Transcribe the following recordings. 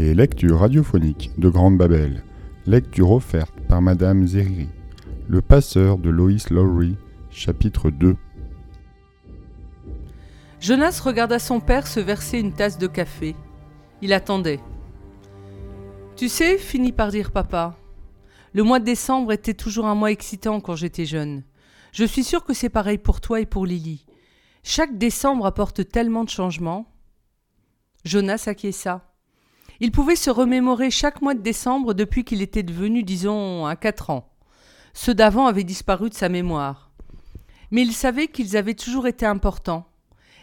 Les lectures radiophoniques de Grande Babel. Lecture offerte par Madame Zeriri. Le passeur de Lois Lowry, chapitre 2. Jonas regarda son père se verser une tasse de café. Il attendait. Tu sais, finit par dire papa, le mois de décembre était toujours un mois excitant quand j'étais jeune. Je suis sûr que c'est pareil pour toi et pour Lily. Chaque décembre apporte tellement de changements. Jonas acquiesça. Il pouvait se remémorer chaque mois de décembre depuis qu'il était devenu, disons, à quatre ans. Ceux d'avant avaient disparu de sa mémoire. Mais il savait qu'ils avaient toujours été importants.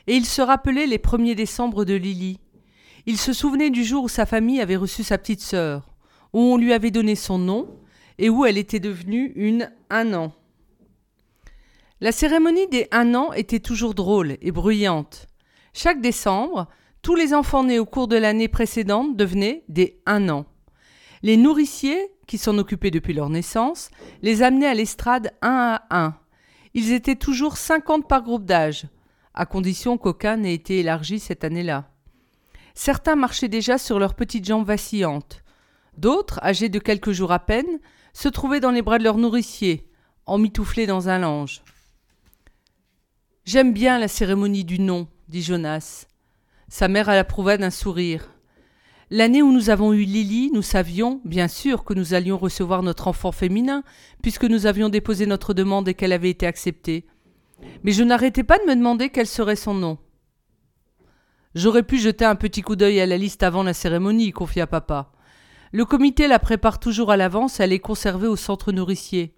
Et il se rappelait les premiers décembre de Lily. Il se souvenait du jour où sa famille avait reçu sa petite sœur, où on lui avait donné son nom et où elle était devenue une un an. La cérémonie des un an était toujours drôle et bruyante. Chaque décembre, tous les enfants nés au cours de l'année précédente devenaient des un an. Les nourriciers, qui s'en occupaient depuis leur naissance, les amenaient à l'estrade un à un. Ils étaient toujours cinquante par groupe d'âge, à condition qu'aucun n'ait été élargi cette année-là. Certains marchaient déjà sur leurs petites jambes vacillantes. D'autres, âgés de quelques jours à peine, se trouvaient dans les bras de leurs nourriciers, emmitouflés dans un lange. J'aime bien la cérémonie du nom, dit Jonas. Sa mère l'approuva d'un sourire. L'année où nous avons eu Lily, nous savions, bien sûr, que nous allions recevoir notre enfant féminin, puisque nous avions déposé notre demande et qu'elle avait été acceptée. Mais je n'arrêtais pas de me demander quel serait son nom. J'aurais pu jeter un petit coup d'œil à la liste avant la cérémonie, confia papa. Le comité la prépare toujours à l'avance, elle est conservée au centre nourricier.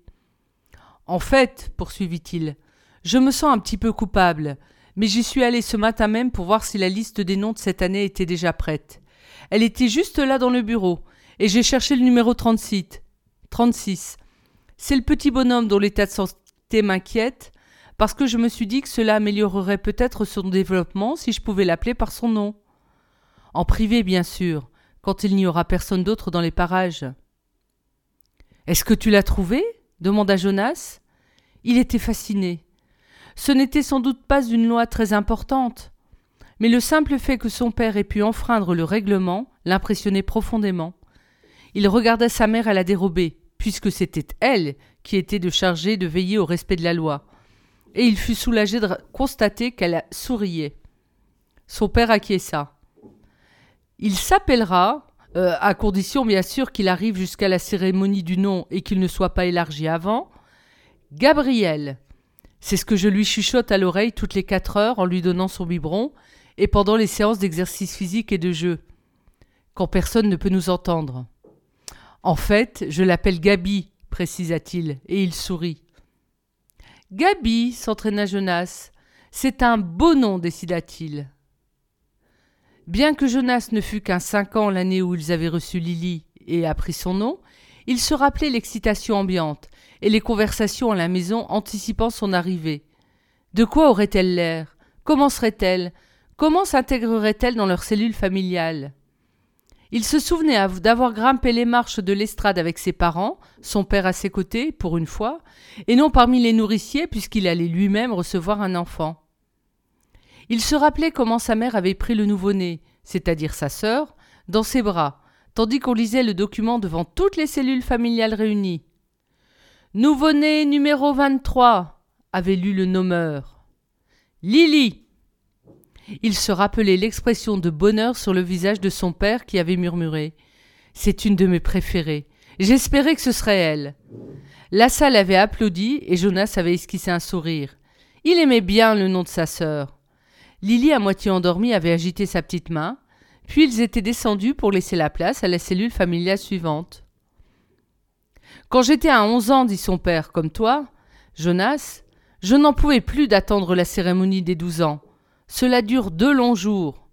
En fait, poursuivit-il, je me sens un petit peu coupable, mais j'y suis allé ce matin même pour voir si la liste des noms de cette année était déjà prête. Elle était juste là dans le bureau, et j'ai cherché le numéro 36. 36. C'est le petit bonhomme dont l'état de santé m'inquiète, parce que je me suis dit que cela améliorerait peut-être son développement si je pouvais l'appeler par son nom. En privé, bien sûr, quand il n'y aura personne d'autre dans les parages. Est-ce que tu l'as trouvé? demanda Jonas. Il était fasciné. Ce n'était sans doute pas une loi très importante, mais le simple fait que son père ait pu enfreindre le règlement l'impressionnait profondément. Il regarda sa mère à la dérobée, puisque c'était elle qui était de charger de veiller au respect de la loi, et il fut soulagé de constater qu'elle souriait. Son père acquiesça. Il s'appellera, euh, à condition bien sûr qu'il arrive jusqu'à la cérémonie du nom et qu'il ne soit pas élargi avant, Gabriel, c'est ce que je lui chuchote à l'oreille toutes les quatre heures en lui donnant son biberon et pendant les séances d'exercice physique et de jeu, quand personne ne peut nous entendre. En fait, je l'appelle Gabi, précisa-t-il, et il sourit. Gabi, s'entraîna Jonas. C'est un beau nom, décida-t-il. Bien que Jonas ne fût qu'un cinq ans l'année où ils avaient reçu Lily et appris son nom, il se rappelait l'excitation ambiante, et les conversations à la maison anticipant son arrivée. De quoi aurait-elle l'air? Comment serait-elle? Comment s'intégrerait-elle dans leur cellule familiale? Il se souvenait d'avoir grimpé les marches de l'estrade avec ses parents, son père à ses côtés, pour une fois, et non parmi les nourriciers puisqu'il allait lui-même recevoir un enfant. Il se rappelait comment sa mère avait pris le nouveau-né, c'est-à-dire sa sœur, dans ses bras, tandis qu'on lisait le document devant toutes les cellules familiales réunies. Nouveau-né numéro 23, avait lu le nommeur. Lily Il se rappelait l'expression de bonheur sur le visage de son père qui avait murmuré. C'est une de mes préférées. J'espérais que ce serait elle. La salle avait applaudi et Jonas avait esquissé un sourire. Il aimait bien le nom de sa sœur. Lily, à moitié endormie, avait agité sa petite main, puis ils étaient descendus pour laisser la place à la cellule familiale suivante. Quand j'étais à onze ans, dit son père, comme toi, Jonas, je n'en pouvais plus d'attendre la cérémonie des douze ans. Cela dure deux longs jours.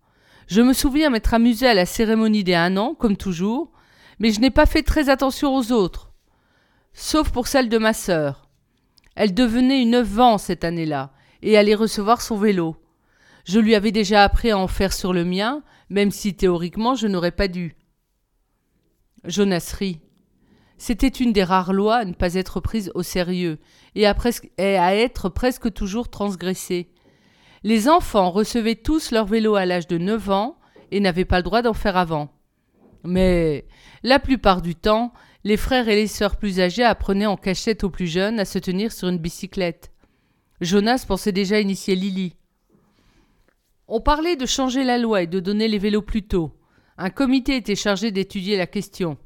Je me souviens m'être amusé à la cérémonie des un an, comme toujours, mais je n'ai pas fait très attention aux autres, sauf pour celle de ma sœur. Elle devenait une neuf ans cette année-là, et allait recevoir son vélo. Je lui avais déjà appris à en faire sur le mien, même si théoriquement je n'aurais pas dû. Jonas rit. C'était une des rares lois à ne pas être prise au sérieux et à, être presque toujours transgressée. Les enfants recevaient tous leur vélo à l'âge de neuf ans et n'avaient pas le droit d'en faire avant. Mais la plupart du temps, les frères et les sœurs plus âgés apprenaient en cachette aux plus jeunes à se tenir sur une bicyclette. Jonas pensait déjà initier Lily. On parlait de changer la loi et de donner les vélos plus tôt. Un comité était chargé d'étudier la question.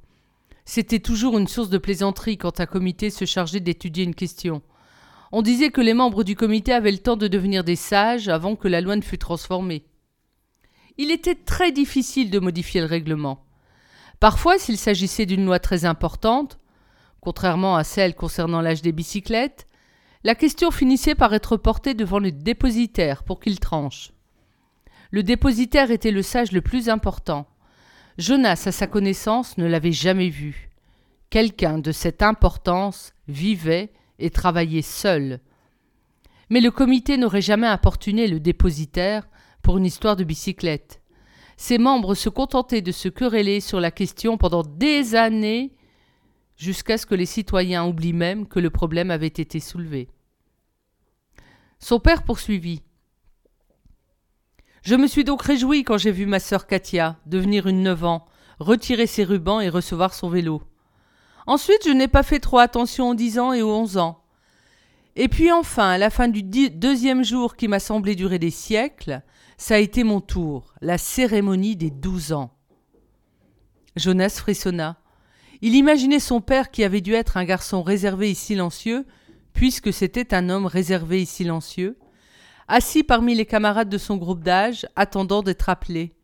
C'était toujours une source de plaisanterie quand un comité se chargeait d'étudier une question. On disait que les membres du comité avaient le temps de devenir des sages avant que la loi ne fût transformée. Il était très difficile de modifier le règlement. Parfois, s'il s'agissait d'une loi très importante, contrairement à celle concernant l'âge des bicyclettes, la question finissait par être portée devant le dépositaire pour qu'il tranche. Le dépositaire était le sage le plus important. Jonas, à sa connaissance, ne l'avait jamais vu. Quelqu'un de cette importance vivait et travaillait seul. Mais le comité n'aurait jamais importuné le dépositaire pour une histoire de bicyclette ses membres se contentaient de se quereller sur la question pendant des années, jusqu'à ce que les citoyens oublient même que le problème avait été soulevé. Son père poursuivit. Je me suis donc réjoui quand j'ai vu ma sœur Katia devenir une neuf ans, retirer ses rubans et recevoir son vélo. Ensuite, je n'ai pas fait trop attention aux dix ans et aux onze ans. Et puis enfin, à la fin du deuxième jour qui m'a semblé durer des siècles, ça a été mon tour, la cérémonie des douze ans. Jonas frissonna. Il imaginait son père qui avait dû être un garçon réservé et silencieux, puisque c'était un homme réservé et silencieux, assis parmi les camarades de son groupe d'âge, attendant d'être appelé.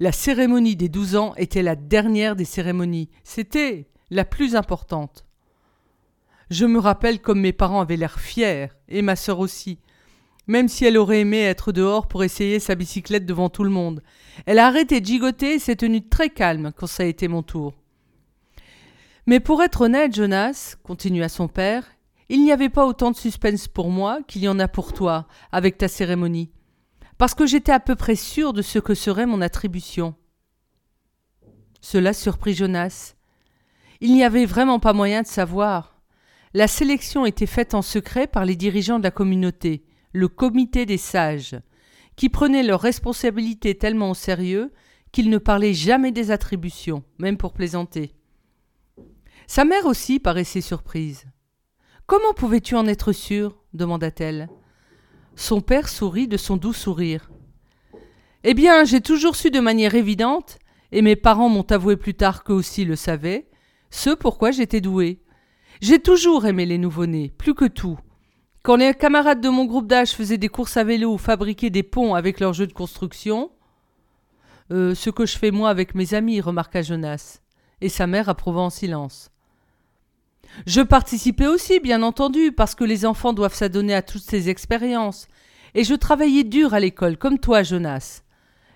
La cérémonie des douze ans était la dernière des cérémonies, c'était la plus importante. Je me rappelle comme mes parents avaient l'air fiers, et ma sœur aussi, même si elle aurait aimé être dehors pour essayer sa bicyclette devant tout le monde. Elle a arrêté de gigoter et s'est tenue très calme quand ça a été mon tour. Mais pour être honnête, Jonas, continua son père, il n'y avait pas autant de suspense pour moi qu'il y en a pour toi avec ta cérémonie, parce que j'étais à peu près sûr de ce que serait mon attribution. Cela surprit Jonas. Il n'y avait vraiment pas moyen de savoir. La sélection était faite en secret par les dirigeants de la communauté, le comité des sages, qui prenaient leurs responsabilités tellement au sérieux qu'ils ne parlaient jamais des attributions, même pour plaisanter. Sa mère aussi paraissait surprise. Comment pouvais-tu en être sûr demanda-t-elle. Son père sourit de son doux sourire. Eh bien, j'ai toujours su de manière évidente, et mes parents m'ont avoué plus tard qu'eux aussi le savaient, ce pourquoi j'étais doué. J'ai toujours aimé les nouveau-nés, plus que tout, quand les camarades de mon groupe d'âge faisaient des courses à vélo ou fabriquaient des ponts avec leurs jeux de construction, euh, ce que je fais moi avec mes amis, remarqua Jonas, et sa mère approuva en silence. Je participais aussi, bien entendu, parce que les enfants doivent s'adonner à toutes ces expériences, et je travaillais dur à l'école, comme toi, Jonas.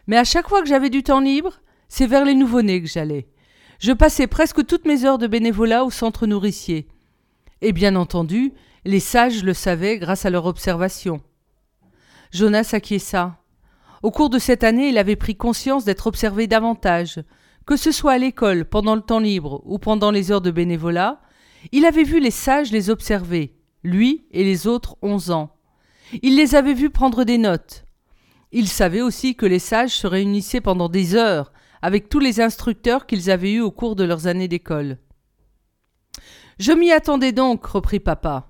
Mais à chaque fois que j'avais du temps libre, c'est vers les nouveau-nés que j'allais. Je passais presque toutes mes heures de bénévolat au centre nourricier. Et bien entendu, les sages le savaient grâce à leur observation. Jonas acquiesça. Au cours de cette année, il avait pris conscience d'être observé davantage. Que ce soit à l'école, pendant le temps libre ou pendant les heures de bénévolat, il avait vu les sages les observer, lui et les autres onze ans. Il les avait vus prendre des notes. Il savait aussi que les sages se réunissaient pendant des heures avec tous les instructeurs qu'ils avaient eus au cours de leurs années d'école. Je m'y attendais donc, reprit papa.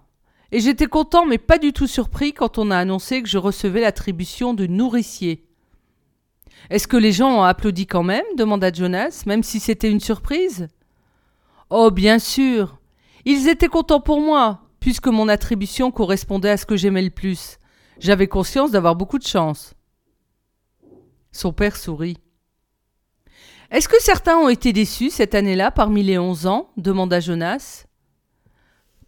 Et j'étais content mais pas du tout surpris quand on a annoncé que je recevais l'attribution de nourricier. Est-ce que les gens ont applaudi quand même? demanda Jonas, même si c'était une surprise. Oh, bien sûr. Ils étaient contents pour moi, puisque mon attribution correspondait à ce que j'aimais le plus. J'avais conscience d'avoir beaucoup de chance. Son père sourit. Est-ce que certains ont été déçus cette année-là parmi les onze ans? demanda Jonas.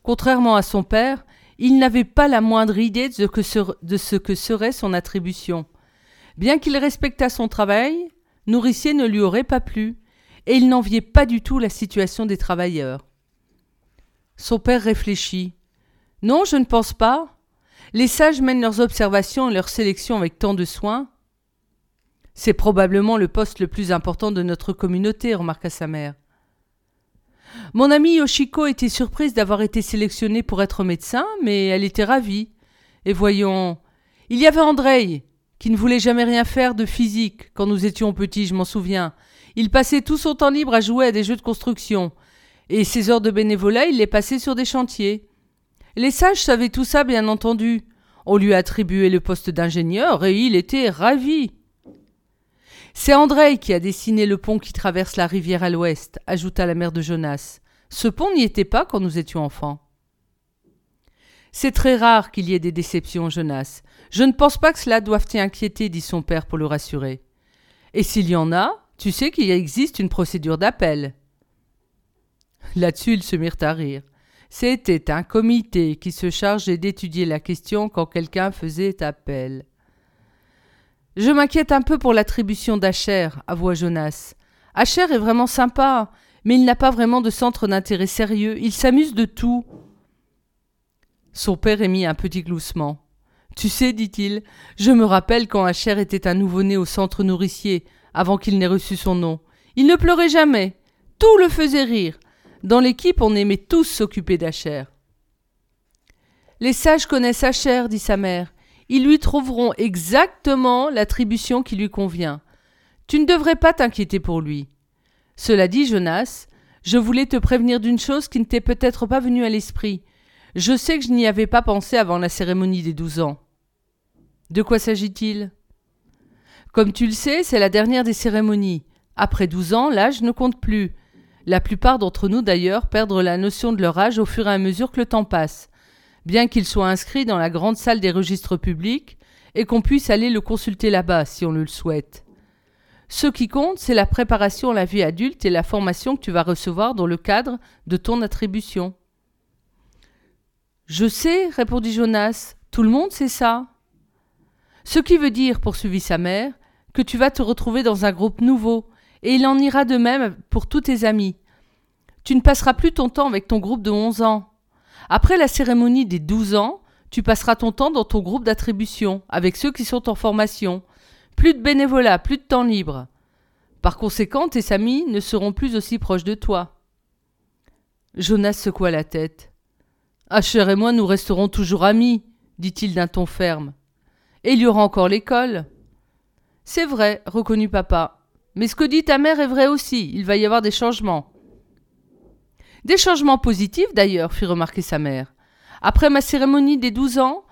Contrairement à son père, il n'avait pas la moindre idée de ce, que serait son attribution. Bien qu'il respectât son travail, nourricier ne lui aurait pas plu, et il n'enviait pas du tout la situation des travailleurs. Son père réfléchit. Non, je ne pense pas. Les sages mènent leurs observations et leurs sélections avec tant de soin. C'est probablement le poste le plus important de notre communauté, remarqua sa mère. Mon amie Yoshiko était surprise d'avoir été sélectionnée pour être médecin, mais elle était ravie. Et voyons, il y avait Andrei, qui ne voulait jamais rien faire de physique quand nous étions petits, je m'en souviens. Il passait tout son temps libre à jouer à des jeux de construction, et ses heures de bénévolat, il les passait sur des chantiers. Les sages savaient tout ça, bien entendu. On lui attribuait le poste d'ingénieur, et il était ravi. C'est André qui a dessiné le pont qui traverse la rivière à l'ouest, ajouta la mère de Jonas. Ce pont n'y était pas quand nous étions enfants. C'est très rare qu'il y ait des déceptions, Jonas. Je ne pense pas que cela doive t'inquiéter, dit son père pour le rassurer. Et s'il y en a, tu sais qu'il existe une procédure d'appel. Là-dessus, ils se mirent à rire. C'était un comité qui se chargeait d'étudier la question quand quelqu'un faisait appel. Je m'inquiète un peu pour l'attribution d'Acher, avoua Jonas. Acher est vraiment sympa, mais il n'a pas vraiment de centre d'intérêt sérieux. Il s'amuse de tout. Son père émit un petit gloussement. Tu sais, dit-il, je me rappelle quand Acher était un nouveau-né au centre nourricier, avant qu'il n'ait reçu son nom. Il ne pleurait jamais. Tout le faisait rire. Dans l'équipe, on aimait tous s'occuper d'Acher. Les sages connaissent Acher, dit sa mère. Ils lui trouveront exactement l'attribution qui lui convient. Tu ne devrais pas t'inquiéter pour lui. Cela dit, Jonas, je voulais te prévenir d'une chose qui ne t'est peut-être pas venue à l'esprit. Je sais que je n'y avais pas pensé avant la cérémonie des douze ans. De quoi s'agit-il? Comme tu le sais, c'est la dernière des cérémonies. Après douze ans, l'âge ne compte plus. La plupart d'entre nous, d'ailleurs, perdent la notion de leur âge au fur et à mesure que le temps passe. Bien qu'ils soient inscrits dans la grande salle des registres publics, et qu'on puisse aller le consulter là-bas si on le souhaite. Ce qui compte, c'est la préparation à la vie adulte et la formation que tu vas recevoir dans le cadre de ton attribution. Je sais, répondit Jonas, tout le monde sait ça. Ce qui veut dire, poursuivit sa mère, que tu vas te retrouver dans un groupe nouveau, et il en ira de même pour tous tes amis. Tu ne passeras plus ton temps avec ton groupe de onze ans. Après la cérémonie des douze ans, tu passeras ton temps dans ton groupe d'attribution, avec ceux qui sont en formation, plus de bénévolat, plus de temps libre. Par conséquent, tes amis ne seront plus aussi proches de toi. Jonas secoua la tête. Asher et moi, nous resterons toujours amis, dit-il d'un ton ferme. Et il y aura encore l'école. C'est vrai, reconnut papa. Mais ce que dit ta mère est vrai aussi, il va y avoir des changements. Des changements positifs d'ailleurs, fit remarquer sa mère. Après ma cérémonie des douze ans,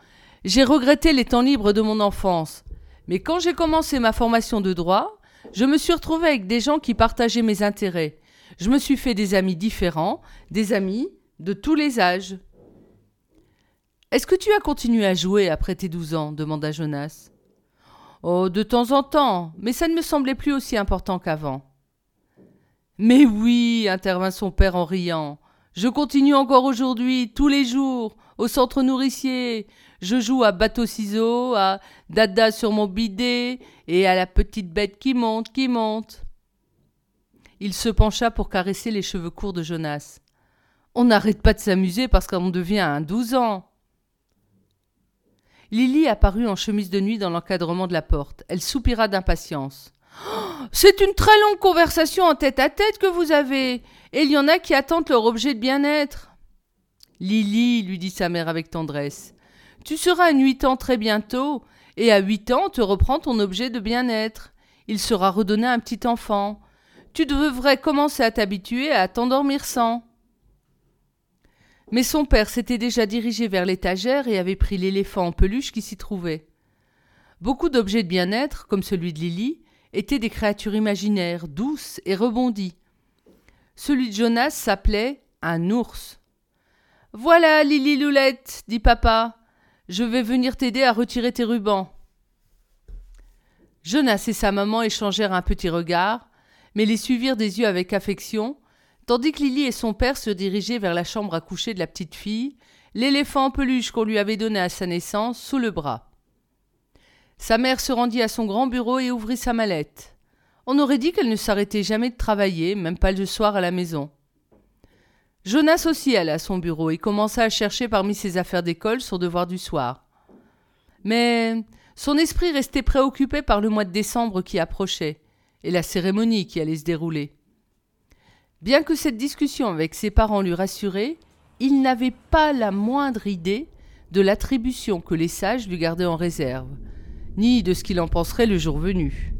j'ai regretté les temps libres de mon enfance, mais quand j'ai commencé ma formation de droit, je me suis retrouvé avec des gens qui partageaient mes intérêts. Je me suis fait des amis différents, des amis de tous les âges. Est-ce que tu as continué à jouer après tes douze ans? demanda Jonas. Oh, de temps en temps, mais ça ne me semblait plus aussi important qu'avant. Mais oui, intervint son père en riant. Je continue encore aujourd'hui, tous les jours, au centre nourricier. Je joue à bateau-ciseaux, à dada sur mon bidet et à la petite bête qui monte, qui monte. Il se pencha pour caresser les cheveux courts de Jonas. On n'arrête pas de s'amuser parce qu'on devient un douze ans. Lily apparut en chemise de nuit dans l'encadrement de la porte. Elle soupira d'impatience. Oh, c'est une très longue conversation en tête à tête que vous avez, et il y en a qui attendent leur objet de bien-être. Lily, lui dit sa mère avec tendresse, tu seras à huit ans très bientôt, et à huit ans te reprends ton objet de bien-être. Il sera redonné à un petit enfant. Tu devrais commencer à t'habituer à t'endormir sans. Mais son père s'était déjà dirigé vers l'étagère et avait pris l'éléphant en peluche qui s'y trouvait. Beaucoup d'objets de bien-être, comme celui de Lily, étaient des créatures imaginaires, douces et rebondies. Celui de Jonas s'appelait un ours. Voilà, Lily Loulette, dit papa. Je vais venir t'aider à retirer tes rubans. Jonas et sa maman échangèrent un petit regard, mais les suivirent des yeux avec affection, tandis que Lily et son père se dirigeaient vers la chambre à coucher de la petite fille, l'éléphant en peluche qu'on lui avait donné à sa naissance sous le bras. Sa mère se rendit à son grand bureau et ouvrit sa mallette. On aurait dit qu'elle ne s'arrêtait jamais de travailler, même pas le soir à la maison. Jonas aussi alla à son bureau et commença à chercher parmi ses affaires d'école son devoir du soir. Mais son esprit restait préoccupé par le mois de décembre qui approchait et la cérémonie qui allait se dérouler. Bien que cette discussion avec ses parents lui rassurait, il n'avait pas la moindre idée de l'attribution que les sages lui gardaient en réserve, ni de ce qu'il en penserait le jour venu.